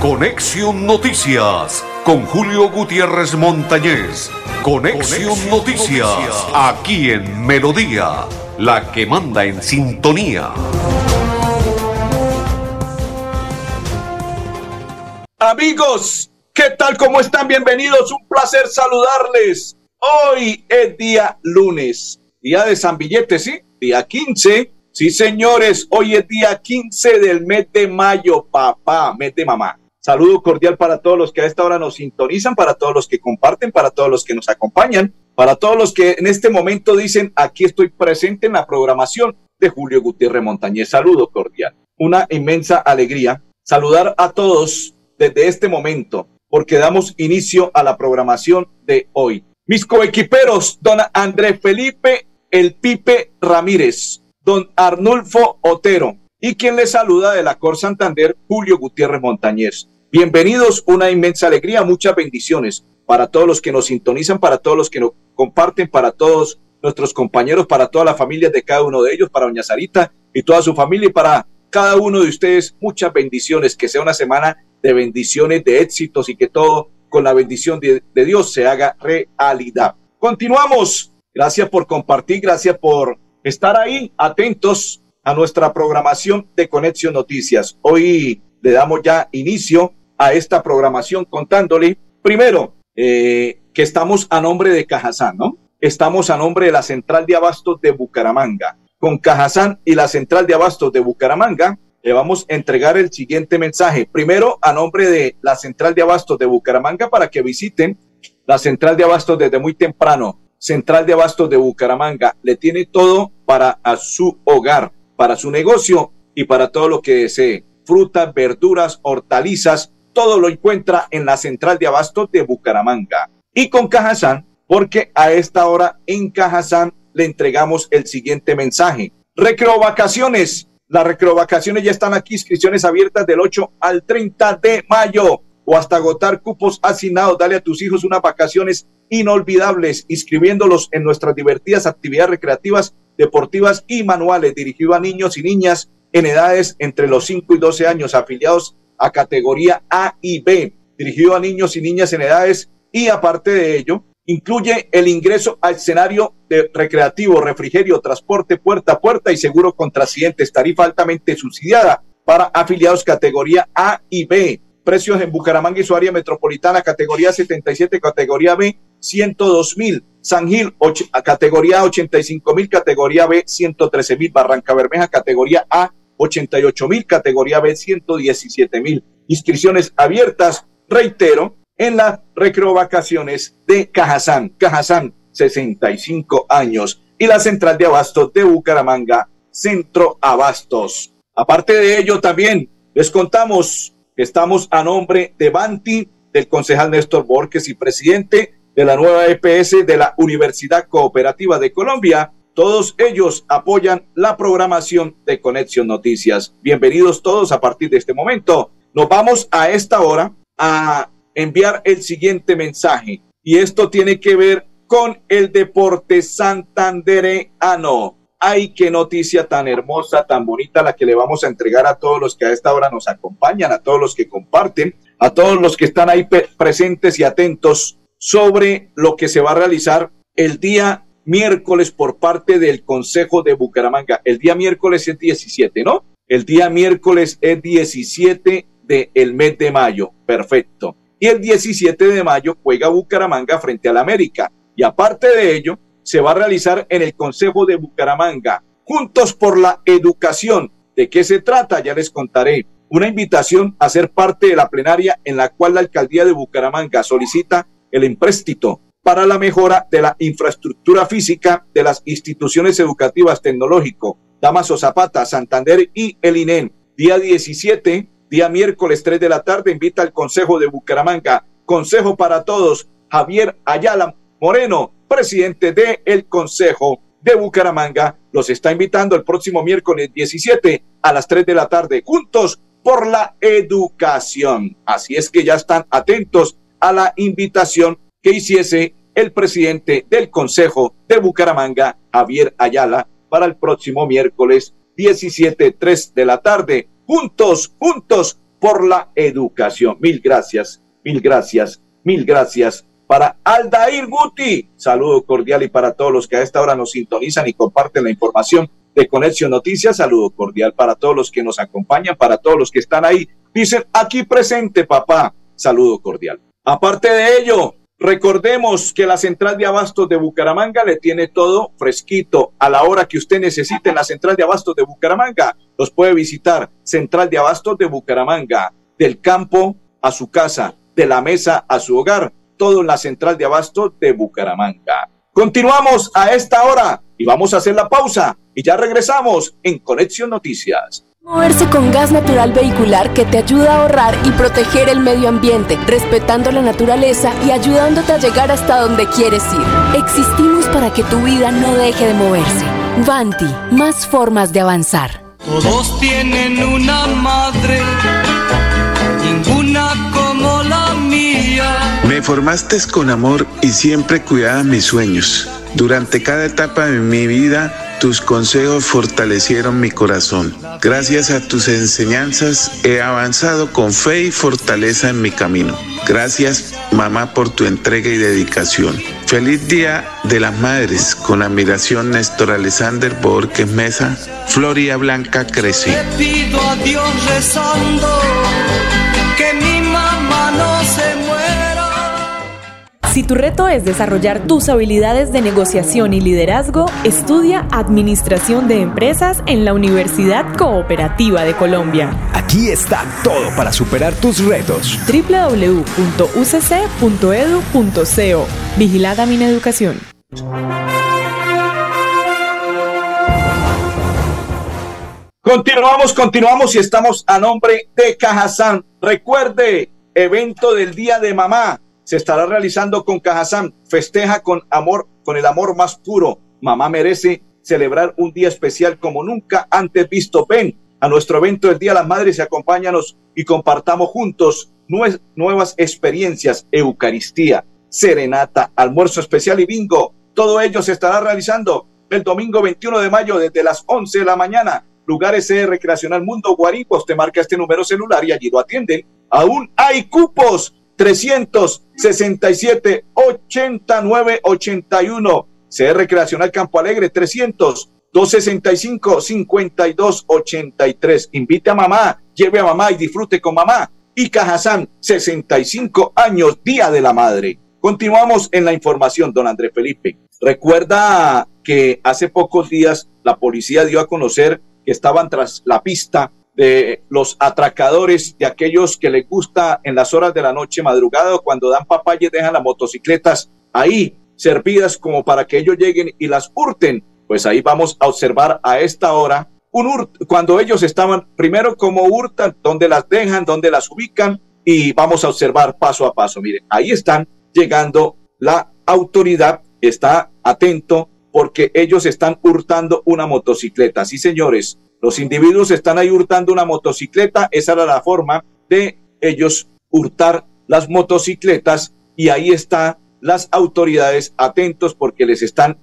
Conexión Noticias con Julio Gutiérrez Montañez. Conexión, Noticias, aquí en Melodía, la que manda en sintonía. Amigos, ¿qué tal? ¿Cómo están? Bienvenidos. Un placer saludarles. Hoy es día lunes, día de San Billete, ¿sí? Día 15. Sí, señores, hoy es día 15 del mes de mayo, papá, mes de mamá. Saludo cordial para todos los que a esta hora nos sintonizan, para todos los que comparten, para todos los que nos acompañan, para todos los que en este momento dicen, aquí estoy presente en la programación de Julio Gutiérrez Montañez. Saludo cordial. Una inmensa alegría saludar a todos desde este momento, porque damos inicio a la programación de hoy. Mis coequiperos, don André Felipe El Pipe Ramírez, don Arnulfo Otero, y quien les saluda de la Cor Santander, Julio Gutiérrez Montañez. Bienvenidos, una inmensa alegría, muchas bendiciones para todos los que nos sintonizan, para todos los que nos comparten, para todos nuestros compañeros, para todas las familias de cada uno de ellos, para doña Sarita y toda su familia y para cada uno de ustedes, muchas bendiciones, que sea una semana de bendiciones, de éxitos y que todo con la bendición de, de Dios se haga realidad. Continuamos. Gracias por compartir, gracias por estar ahí atentos a nuestra programación de Conexión Noticias. Hoy le damos ya inicio a esta programación contándole, primero, eh, que estamos a nombre de Cajazán, ¿no? Estamos a nombre de la Central de Abastos de Bucaramanga. Con Cajazán y la Central de Abastos de Bucaramanga, le vamos a entregar el siguiente mensaje. Primero, a nombre de la Central de Abastos de Bucaramanga, para que visiten la Central de Abastos desde muy temprano. Central de Abastos de Bucaramanga le tiene todo para a su hogar para su negocio y para todo lo que desee. Frutas, verduras, hortalizas, todo lo encuentra en la central de abasto de Bucaramanga. Y con Cajazán, porque a esta hora en Cajazán le entregamos el siguiente mensaje. Recreo vacaciones. Las recreo vacaciones ya están aquí, inscripciones abiertas del 8 al 30 de mayo o hasta agotar cupos asignados. Dale a tus hijos unas vacaciones inolvidables, inscribiéndolos en nuestras divertidas actividades recreativas deportivas y manuales dirigido a niños y niñas en edades entre los 5 y 12 años afiliados a categoría A y B, dirigido a niños y niñas en edades y aparte de ello, incluye el ingreso al escenario de recreativo, refrigerio, transporte puerta a puerta y seguro contra accidentes, tarifa altamente subsidiada para afiliados categoría A y B. Precios en Bucaramanga y su área metropolitana, categoría 77, categoría B, 102 mil. San Gil, categoría 85 mil, categoría B, 113 mil. Barranca Bermeja, categoría A, 88 mil, categoría B, 117 mil. Inscripciones abiertas, reitero, en las recreovacaciones de Cajazán. Cajazán, 65 años. Y la central de abastos de Bucaramanga, Centro Abastos. Aparte de ello, también les contamos estamos a nombre de Banti, del concejal Néstor Borges y presidente de la nueva EPS de la Universidad Cooperativa de Colombia. Todos ellos apoyan la programación de Conexión Noticias. Bienvenidos todos a partir de este momento. Nos vamos a esta hora a enviar el siguiente mensaje y esto tiene que ver con el deporte santandereano. Ay, qué noticia tan hermosa, tan bonita la que le vamos a entregar a todos los que a esta hora nos acompañan, a todos los que comparten, a todos los que están ahí presentes y atentos sobre lo que se va a realizar el día miércoles por parte del Consejo de Bucaramanga. El día miércoles es 17, ¿no? El día miércoles es 17 del mes de mayo. Perfecto. Y el 17 de mayo juega Bucaramanga frente al América. Y aparte de ello, se va a realizar en el Consejo de Bucaramanga, Juntos por la Educación. ¿De qué se trata? Ya les contaré. Una invitación a ser parte de la plenaria en la cual la alcaldía de Bucaramanga solicita el empréstito para la mejora de la infraestructura física de las instituciones educativas tecnológico, Damaso Zapata, Santander y el INEN. Día 17, día miércoles 3 de la tarde, invita al Consejo de Bucaramanga. Consejo para todos, Javier Ayala Moreno, presidente del el Consejo de Bucaramanga, los está invitando el próximo miércoles 17 a las 3 de la tarde, juntos por la educación. Así es que ya están atentos a la invitación que hiciese el presidente del Consejo de Bucaramanga, Javier Ayala, para el próximo miércoles 17, 3 de la tarde. Juntos, juntos por la educación. Mil gracias, mil gracias, mil gracias. Para Aldair Guti, saludo cordial y para todos los que a esta hora nos sintonizan y comparten la información de Conexión Noticias, saludo cordial para todos los que nos acompañan, para todos los que están ahí. Dicen, aquí presente, papá, saludo cordial. Aparte de ello, Recordemos que la central de abastos de Bucaramanga le tiene todo fresquito a la hora que usted necesite en la central de abastos de Bucaramanga. Los puede visitar. Central de abastos de Bucaramanga. Del campo a su casa, de la mesa a su hogar. Todo en la central de abastos de Bucaramanga. Continuamos a esta hora y vamos a hacer la pausa y ya regresamos en Conexión Noticias. Moverse con gas natural vehicular que te ayuda a ahorrar y proteger el medio ambiente, respetando la naturaleza y ayudándote a llegar hasta donde quieres ir. Existimos para que tu vida no deje de moverse. Vanti, más formas de avanzar. Todos tienen una madre, Formaste con amor y siempre cuidaba mis sueños. Durante cada etapa de mi vida, tus consejos fortalecieron mi corazón. Gracias a tus enseñanzas he avanzado con fe y fortaleza en mi camino. Gracias, mamá, por tu entrega y dedicación. Feliz Día de las Madres. Con admiración, Néstor Alexander Borges Mesa. Floria Blanca crece. pido a Dios rezando si tu reto es desarrollar tus habilidades de negociación y liderazgo, estudia Administración de Empresas en la Universidad Cooperativa de Colombia. Aquí está todo para superar tus retos. www.ucc.edu.co Vigilada mi educación. Continuamos, continuamos y estamos a nombre de Cajazán. Recuerde, evento del Día de Mamá se estará realizando con Cajazán. Festeja con amor, con el amor más puro. Mamá merece celebrar un día especial como nunca antes visto. Ven a nuestro evento del Día de las Madres y acompáñanos y compartamos juntos nuevas experiencias, Eucaristía, serenata, almuerzo especial y bingo. Todo ello se estará realizando el domingo 21 de mayo desde las 11 de la mañana. Lugares de Recreacional Mundo Guaripos. Te marca este número celular y allí lo atienden. Aún hay cupos 367 89 81. CR Recreacional Campo Alegre 300 265 52 83. Invite a mamá, lleve a mamá y disfrute con mamá. Y Cajazán, 65 años, Día de la Madre. Continuamos en la información, don Andrés Felipe. Recuerda que hace pocos días la policía dio a conocer que estaban tras la pista de los atracadores, de aquellos que les gusta en las horas de la noche madrugada cuando dan papaya dejan las motocicletas ahí servidas como para que ellos lleguen y las hurten. Pues ahí vamos a observar a esta hora un cuando ellos estaban primero como hurtan, dónde las dejan, dónde las ubican y vamos a observar paso a paso. Miren, ahí están llegando la autoridad, está atento porque ellos están hurtando una motocicleta. Sí, señores, los individuos están ahí hurtando una motocicleta, esa era la forma de ellos hurtar las motocicletas y ahí están las autoridades atentos porque les están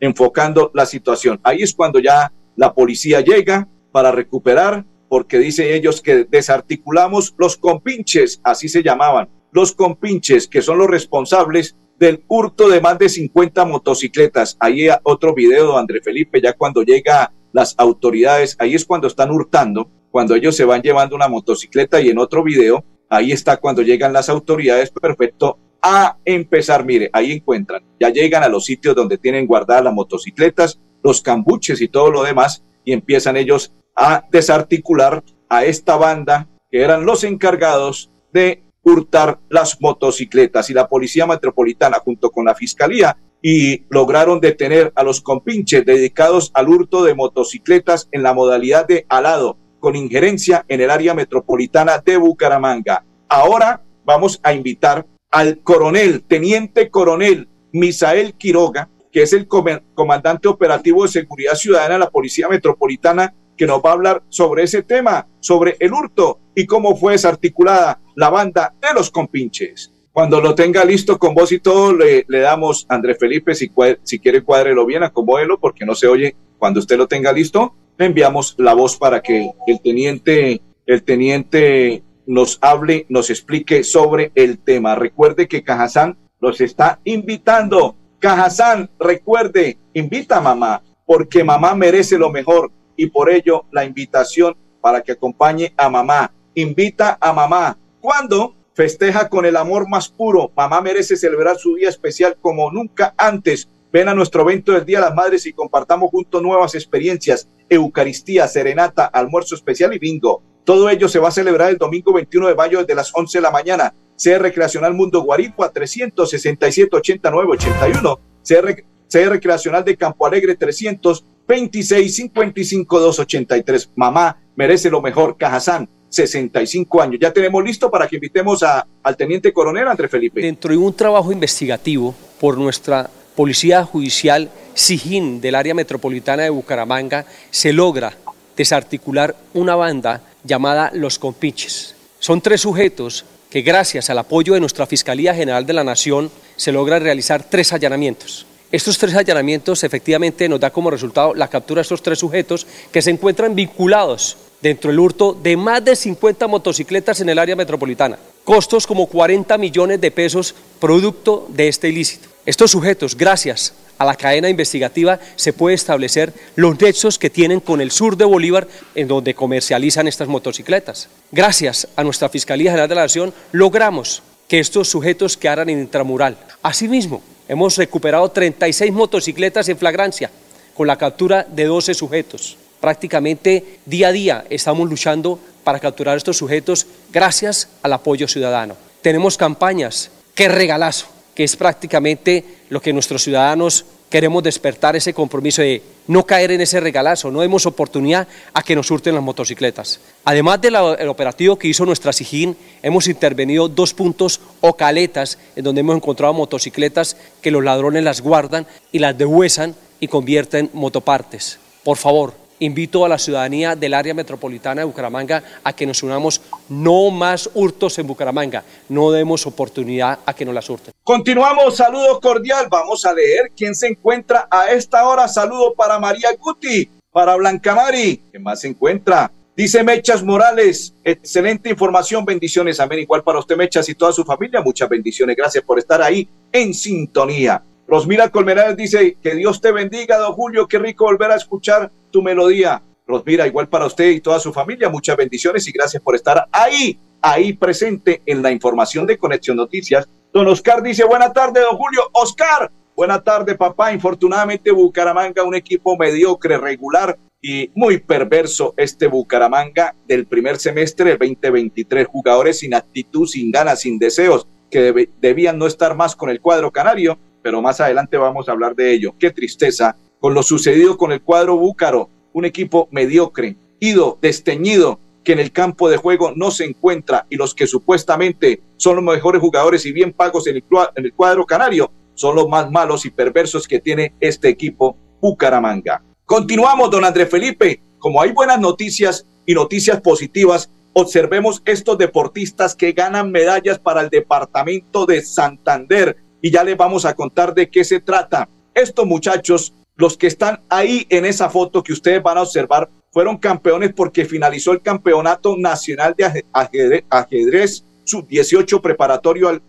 enfocando la situación. Ahí es cuando ya la policía llega para recuperar, porque dicen ellos que desarticulamos los compinches, así se llamaban, los compinches que son los responsables del hurto de más de 50 motocicletas. Ahí otro video de André Felipe, ya cuando llega las autoridades, ahí es cuando están hurtando, cuando ellos se van llevando una motocicleta y en otro video, ahí está cuando llegan las autoridades, perfecto, a empezar, mire, ahí encuentran, ya llegan a los sitios donde tienen guardadas las motocicletas, los cambuches y todo lo demás, y empiezan ellos a desarticular a esta banda que eran los encargados de hurtar las motocicletas. Y la policía metropolitana junto con la fiscalía y lograron detener a los compinches dedicados al hurto de motocicletas en la modalidad de alado, con injerencia en el área metropolitana de Bucaramanga. Ahora vamos a invitar al coronel, teniente coronel Misael Quiroga, que es el comandante operativo de seguridad ciudadana de la Policía Metropolitana, que nos va a hablar sobre ese tema, sobre el hurto y cómo fue desarticulada la banda de los compinches. Cuando lo tenga listo con voz y todo, le, le damos, Andrés Felipe, si, si quiere cuádrelo bien, acomódelo, porque no se oye. Cuando usted lo tenga listo, le enviamos la voz para que el teniente, el teniente nos hable, nos explique sobre el tema. Recuerde que Cajazán los está invitando. Cajazán, recuerde, invita a mamá, porque mamá merece lo mejor y por ello la invitación para que acompañe a mamá. Invita a mamá. ¿Cuándo? Festeja con el amor más puro. Mamá merece celebrar su día especial como nunca antes. Ven a nuestro evento del Día de las Madres y compartamos juntos nuevas experiencias, Eucaristía, serenata, almuerzo especial y bingo. Todo ello se va a celebrar el domingo 21 de mayo desde las 11 de la mañana. CR Recreacional Mundo Guaripua 367 89 81. CR, CR Recreacional de Campo Alegre 326 55 283. Mamá merece lo mejor. Cajazán 65 años. Ya tenemos listo para que invitemos a, al teniente coronel André Felipe. Dentro de un trabajo investigativo por nuestra Policía Judicial Sijín del área metropolitana de Bucaramanga se logra desarticular una banda llamada Los Compinches. Son tres sujetos que gracias al apoyo de nuestra Fiscalía General de la Nación se logra realizar tres allanamientos. Estos tres allanamientos efectivamente nos da como resultado la captura de estos tres sujetos que se encuentran vinculados dentro del hurto de más de 50 motocicletas en el área metropolitana. Costos como 40 millones de pesos producto de este ilícito. Estos sujetos, gracias a la cadena investigativa, se puede establecer los nexos que tienen con el sur de Bolívar, en donde comercializan estas motocicletas. Gracias a nuestra Fiscalía General de la Nación, logramos que estos sujetos quedaran en intramural. Asimismo, hemos recuperado 36 motocicletas en flagrancia, con la captura de 12 sujetos. Prácticamente día a día estamos luchando para capturar estos sujetos gracias al apoyo ciudadano. Tenemos campañas, qué regalazo, que es prácticamente lo que nuestros ciudadanos queremos despertar ese compromiso de no caer en ese regalazo, no demos oportunidad a que nos hurten las motocicletas. Además del operativo que hizo nuestra SIGIN, hemos intervenido dos puntos o caletas en donde hemos encontrado motocicletas que los ladrones las guardan y las dehuesan y convierten en motopartes. Por favor, invito a la ciudadanía del área metropolitana de Bucaramanga a que nos unamos no más hurtos en Bucaramanga, no demos oportunidad a que nos las hurten. Continuamos, saludo cordial, vamos a leer quién se encuentra a esta hora, saludo para María Guti, para Blanca Mari, ¿quién más se encuentra? Dice Mechas Morales, excelente información, bendiciones, amén, igual para usted Mechas y toda su familia, muchas bendiciones, gracias por estar ahí en sintonía. Rosmira Colmenares dice que Dios te bendiga, don Julio, qué rico volver a escuchar tu melodía. Rosmira, igual para usted y toda su familia, muchas bendiciones y gracias por estar ahí, ahí presente en la información de Conexión Noticias. Don Oscar dice, buena tarde, don Julio. Oscar, buena tarde, papá. Infortunadamente, Bucaramanga, un equipo mediocre, regular y muy perverso este Bucaramanga del primer semestre del 2023. Jugadores sin actitud, sin ganas, sin deseos, que debían no estar más con el cuadro canario pero más adelante vamos a hablar de ello. Qué tristeza con lo sucedido con el cuadro Búcaro, un equipo mediocre, ido, desteñido, que en el campo de juego no se encuentra y los que supuestamente son los mejores jugadores y bien pagos en el, en el cuadro canario son los más malos y perversos que tiene este equipo Bucaramanga. Continuamos, don Andrés Felipe. Como hay buenas noticias y noticias positivas, observemos estos deportistas que ganan medallas para el departamento de Santander y ya les vamos a contar de qué se trata. Estos muchachos, los que están ahí en esa foto que ustedes van a observar, fueron campeones porque finalizó el Campeonato Nacional de Ajedrez, ajedrez sub-18 preparatorio al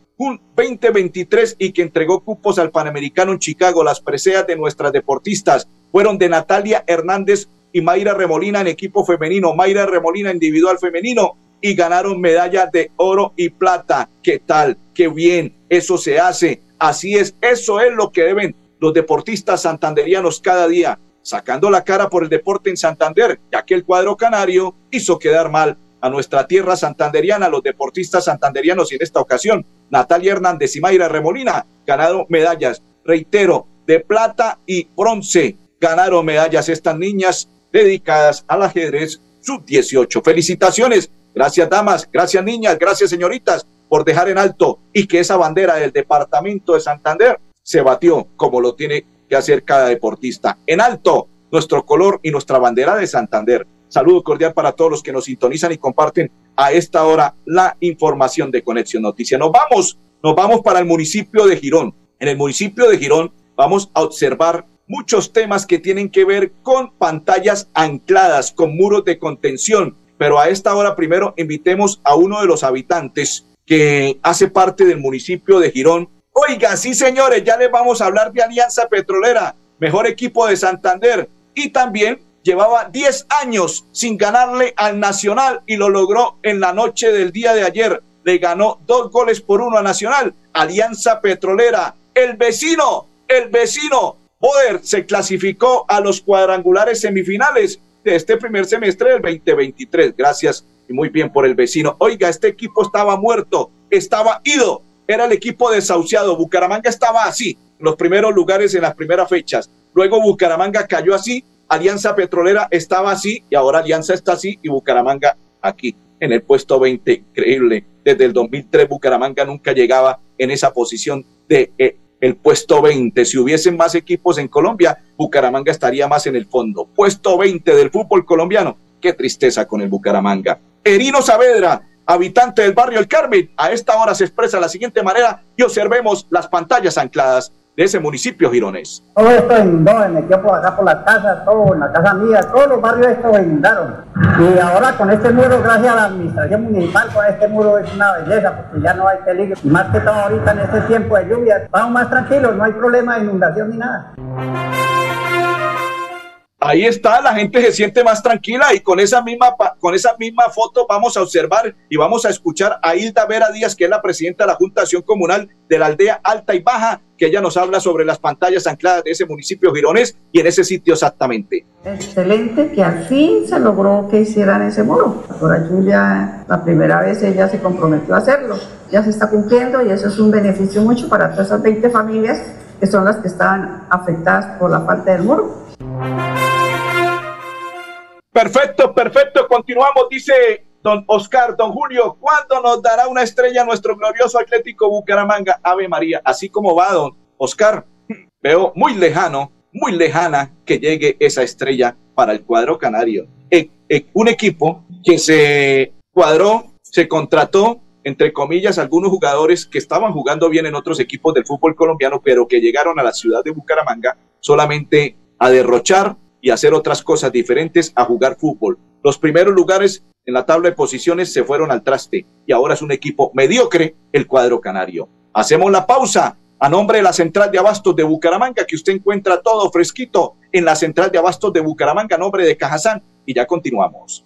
2023 y que entregó cupos al Panamericano en Chicago. Las preseas de nuestras deportistas fueron de Natalia Hernández y Mayra Remolina en equipo femenino, Mayra Remolina individual femenino y ganaron medallas de oro y plata. ¿Qué tal? Qué bien, eso se hace. Así es, eso es lo que deben los deportistas santanderianos cada día, sacando la cara por el deporte en Santander, ya que el cuadro canario hizo quedar mal a nuestra tierra santanderiana, los deportistas santanderianos y en esta ocasión Natalia Hernández y Mayra Remolina ganaron medallas, reitero, de plata y bronce. Ganaron medallas estas niñas dedicadas al ajedrez sub-18. Felicitaciones Gracias, damas, gracias, niñas, gracias, señoritas, por dejar en alto y que esa bandera del departamento de Santander se batió como lo tiene que hacer cada deportista. En alto, nuestro color y nuestra bandera de Santander. Saludo cordial para todos los que nos sintonizan y comparten a esta hora la información de Conexión Noticia. Nos vamos, nos vamos para el municipio de Girón. En el municipio de Girón vamos a observar muchos temas que tienen que ver con pantallas ancladas, con muros de contención, pero a esta hora primero invitemos a uno de los habitantes que hace parte del municipio de Girón. Oiga, sí señores, ya les vamos a hablar de Alianza Petrolera, mejor equipo de Santander y también llevaba 10 años sin ganarle al Nacional y lo logró en la noche del día de ayer. Le ganó dos goles por uno a Nacional. Alianza Petrolera, el vecino, el vecino. Poder se clasificó a los cuadrangulares semifinales de este primer semestre del 2023. Gracias y muy bien por el vecino. Oiga, este equipo estaba muerto, estaba ido. Era el equipo desahuciado. Bucaramanga estaba así, los primeros lugares en las primeras fechas. Luego Bucaramanga cayó así Alianza Petrolera estaba así y ahora Alianza está así y Bucaramanga aquí en el puesto 20. Increíble. Desde el 2003 Bucaramanga nunca llegaba en esa posición de eh, el puesto 20. Si hubiesen más equipos en Colombia, Bucaramanga estaría más en el fondo. Puesto 20 del fútbol colombiano. Qué tristeza con el Bucaramanga. Erino Saavedra, habitante del barrio El Carmen, a esta hora se expresa de la siguiente manera y observemos las pantallas ancladas de ese municipio gironés. Todo esto inundó, me metió por acá por la casa, todo en la casa mía, todos los barrios estos inundaron. Y ahora con este muro, gracias a la administración municipal, con este muro es una belleza, porque ya no hay peligro. Y más que todo ahorita en este tiempo de lluvia, vamos más tranquilos, no hay problema de inundación ni nada. Ahí está, la gente se siente más tranquila y con esa misma con esa misma foto vamos a observar y vamos a escuchar a Hilda Vera Díaz, que es la presidenta de la Junta de Acción Comunal de la aldea Alta y Baja, que ella nos habla sobre las pantallas ancladas de ese municipio gironés y en ese sitio exactamente. Excelente que al fin se logró que hicieran ese muro. Por Julia, la primera vez ella se comprometió a hacerlo. Ya se está cumpliendo y eso es un beneficio mucho para todas esas 20 familias que son las que estaban afectadas por la falta del muro. Perfecto, perfecto. Continuamos, dice don Oscar, don Julio. ¿Cuándo nos dará una estrella nuestro glorioso Atlético Bucaramanga? Ave María. Así como va, don Oscar, veo muy lejano, muy lejana que llegue esa estrella para el cuadro canario. E, e, un equipo que se cuadró, se contrató, entre comillas, algunos jugadores que estaban jugando bien en otros equipos del fútbol colombiano, pero que llegaron a la ciudad de Bucaramanga solamente a derrochar y hacer otras cosas diferentes a jugar fútbol. Los primeros lugares en la tabla de posiciones se fueron al traste y ahora es un equipo mediocre el cuadro canario. Hacemos la pausa a nombre de la central de abastos de Bucaramanga, que usted encuentra todo fresquito en la central de abastos de Bucaramanga, a nombre de Cajazán, y ya continuamos.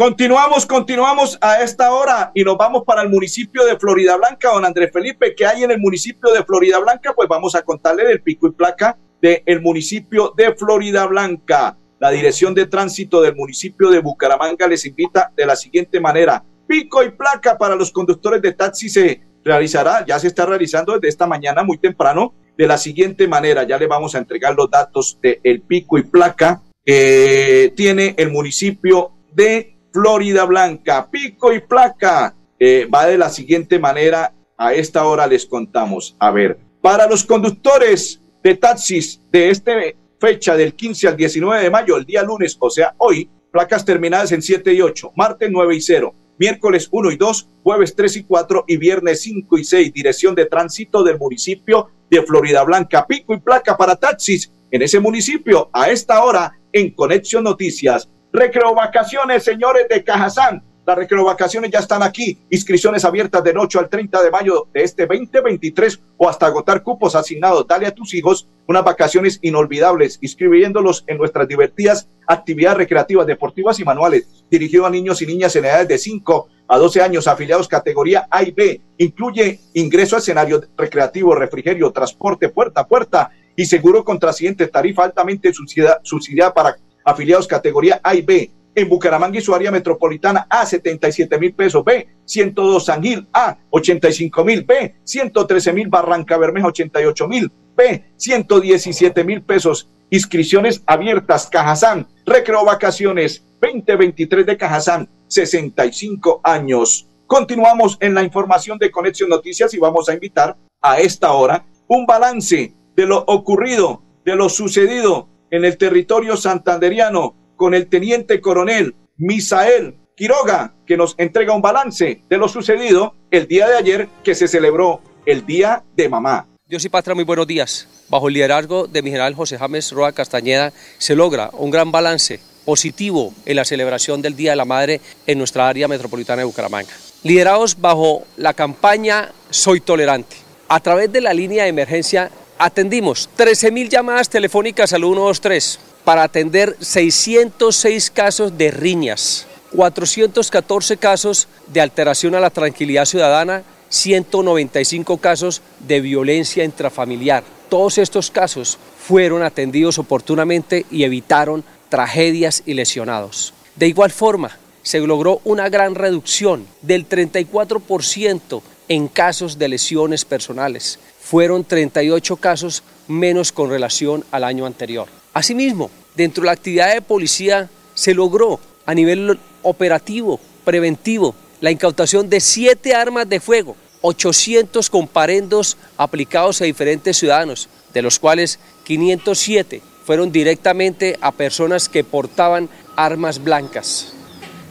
Continuamos, continuamos a esta hora y nos vamos para el municipio de Florida Blanca, don Andrés Felipe, que hay en el municipio de Florida Blanca, pues vamos a contarle del pico y placa del municipio de Florida Blanca. La dirección de tránsito del municipio de Bucaramanga les invita de la siguiente manera. Pico y placa para los conductores de taxi se realizará, ya se está realizando desde esta mañana muy temprano, de la siguiente manera. Ya le vamos a entregar los datos del pico y placa que tiene el municipio de Florida Blanca, pico y placa. Eh, va de la siguiente manera, a esta hora les contamos. A ver, para los conductores de taxis de esta fecha del 15 al 19 de mayo, el día lunes, o sea, hoy, placas terminadas en 7 y 8, martes 9 y 0, miércoles 1 y 2, jueves 3 y 4 y viernes 5 y 6, dirección de tránsito del municipio de Florida Blanca, pico y placa para taxis en ese municipio a esta hora en Conexión Noticias. Recreo Vacaciones, señores de Cajazán. Las recreovacaciones ya están aquí. Inscripciones abiertas del 8 al 30 de mayo de este 2023 o hasta agotar cupos asignados. Dale a tus hijos unas vacaciones inolvidables, inscribiéndolos en nuestras divertidas actividades recreativas, deportivas y manuales, dirigido a niños y niñas en edades de 5 a 12 años, afiliados categoría A y B. Incluye ingreso a escenario recreativo, refrigerio, transporte puerta a puerta y seguro contra siguiente tarifa altamente subsidiada para afiliados categoría A y B en Bucaramanga y su área metropolitana A 77 mil pesos, B 102 San Gil A 85 mil, B 113 mil Barranca Bermeja 88 mil, B 117 mil pesos. Inscripciones abiertas, Cajazán, Recreo Vacaciones 2023 de Cajazán, 65 años. Continuamos en la información de Conexión Noticias y vamos a invitar a esta hora un balance de lo ocurrido, de lo sucedido en el territorio santanderiano con el teniente coronel Misael Quiroga, que nos entrega un balance de lo sucedido el día de ayer que se celebró el Día de Mamá. Dios y Patria, muy buenos días. Bajo el liderazgo de mi general José James Roa Castañeda se logra un gran balance positivo en la celebración del Día de la Madre en nuestra área metropolitana de Bucaramanga. Liderados bajo la campaña Soy Tolerante. A través de la línea de emergencia atendimos 13.000 llamadas telefónicas al 123 para atender 606 casos de riñas, 414 casos de alteración a la tranquilidad ciudadana, 195 casos de violencia intrafamiliar. Todos estos casos fueron atendidos oportunamente y evitaron tragedias y lesionados. De igual forma, se logró una gran reducción del 34% en casos de lesiones personales. Fueron 38 casos menos con relación al año anterior. Asimismo, dentro de la actividad de policía se logró a nivel operativo, preventivo, la incautación de siete armas de fuego, 800 comparendos aplicados a diferentes ciudadanos, de los cuales 507 fueron directamente a personas que portaban armas blancas.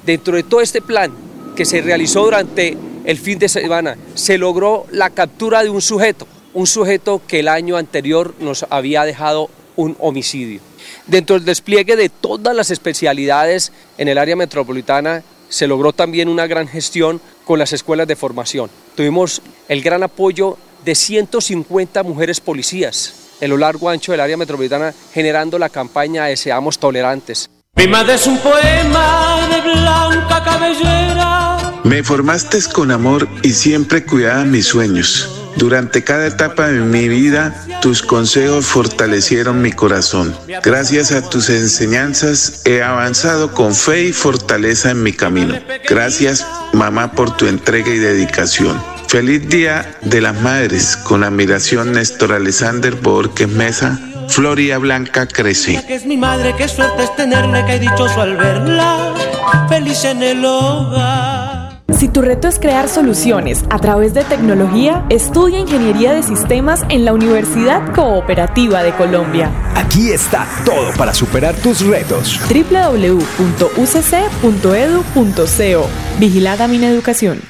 Dentro de todo este plan que se realizó durante el fin de semana, se logró la captura de un sujeto, un sujeto que el año anterior nos había dejado un homicidio. Dentro del despliegue de todas las especialidades en el área metropolitana se logró también una gran gestión con las escuelas de formación. Tuvimos el gran apoyo de 150 mujeres policías en lo largo ancho del área metropolitana generando la campaña de Seamos Tolerantes. Mi madre es un poema de blanca cabellera. Me formaste con amor y siempre cuidaba mis sueños. Durante cada etapa de mi vida, tus consejos fortalecieron mi corazón. Gracias a tus enseñanzas he avanzado con fe y fortaleza en mi camino. Gracias, mamá, por tu entrega y dedicación. Feliz Día de las Madres. Con admiración, Néstor Alexander Borges Mesa. Floria Blanca crece. Que es mi madre, qué suerte es tenerla, que dichoso al verla, feliz en el hogar. Si tu reto es crear soluciones a través de tecnología, estudia Ingeniería de Sistemas en la Universidad Cooperativa de Colombia. Aquí está todo para superar tus retos. www.ucc.edu.co Vigilada Educación.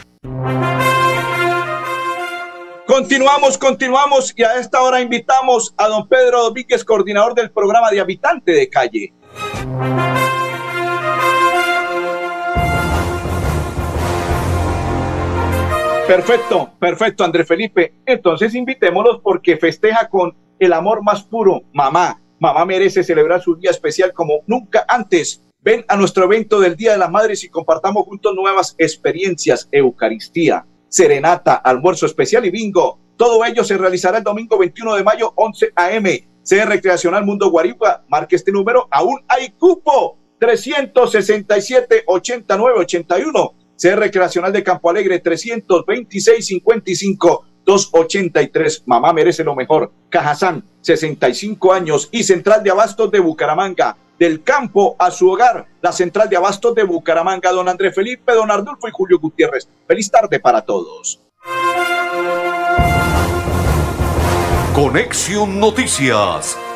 Continuamos, continuamos y a esta hora invitamos a don Pedro Domínguez, coordinador del programa de Habitante de Calle. Perfecto, perfecto, André Felipe. Entonces invitémoslos porque festeja con el amor más puro, mamá. Mamá merece celebrar su día especial como nunca antes. Ven a nuestro evento del Día de las Madres y compartamos juntos nuevas experiencias, Eucaristía, serenata, almuerzo especial y bingo. Todo ello se realizará el domingo 21 de mayo, 11 a.m. Sede Recreacional Mundo Guaripa. Marque este número. Aún hay cupo. 367 89 81 Sede Recreacional de Campo Alegre, 326-55. 283. Mamá merece lo mejor. Cajazán, 65 años. Y Central de Abastos de Bucaramanga. Del campo a su hogar. La Central de Abastos de Bucaramanga. Don André Felipe, don Ardulfo y Julio Gutiérrez. Feliz tarde para todos. Conexión Noticias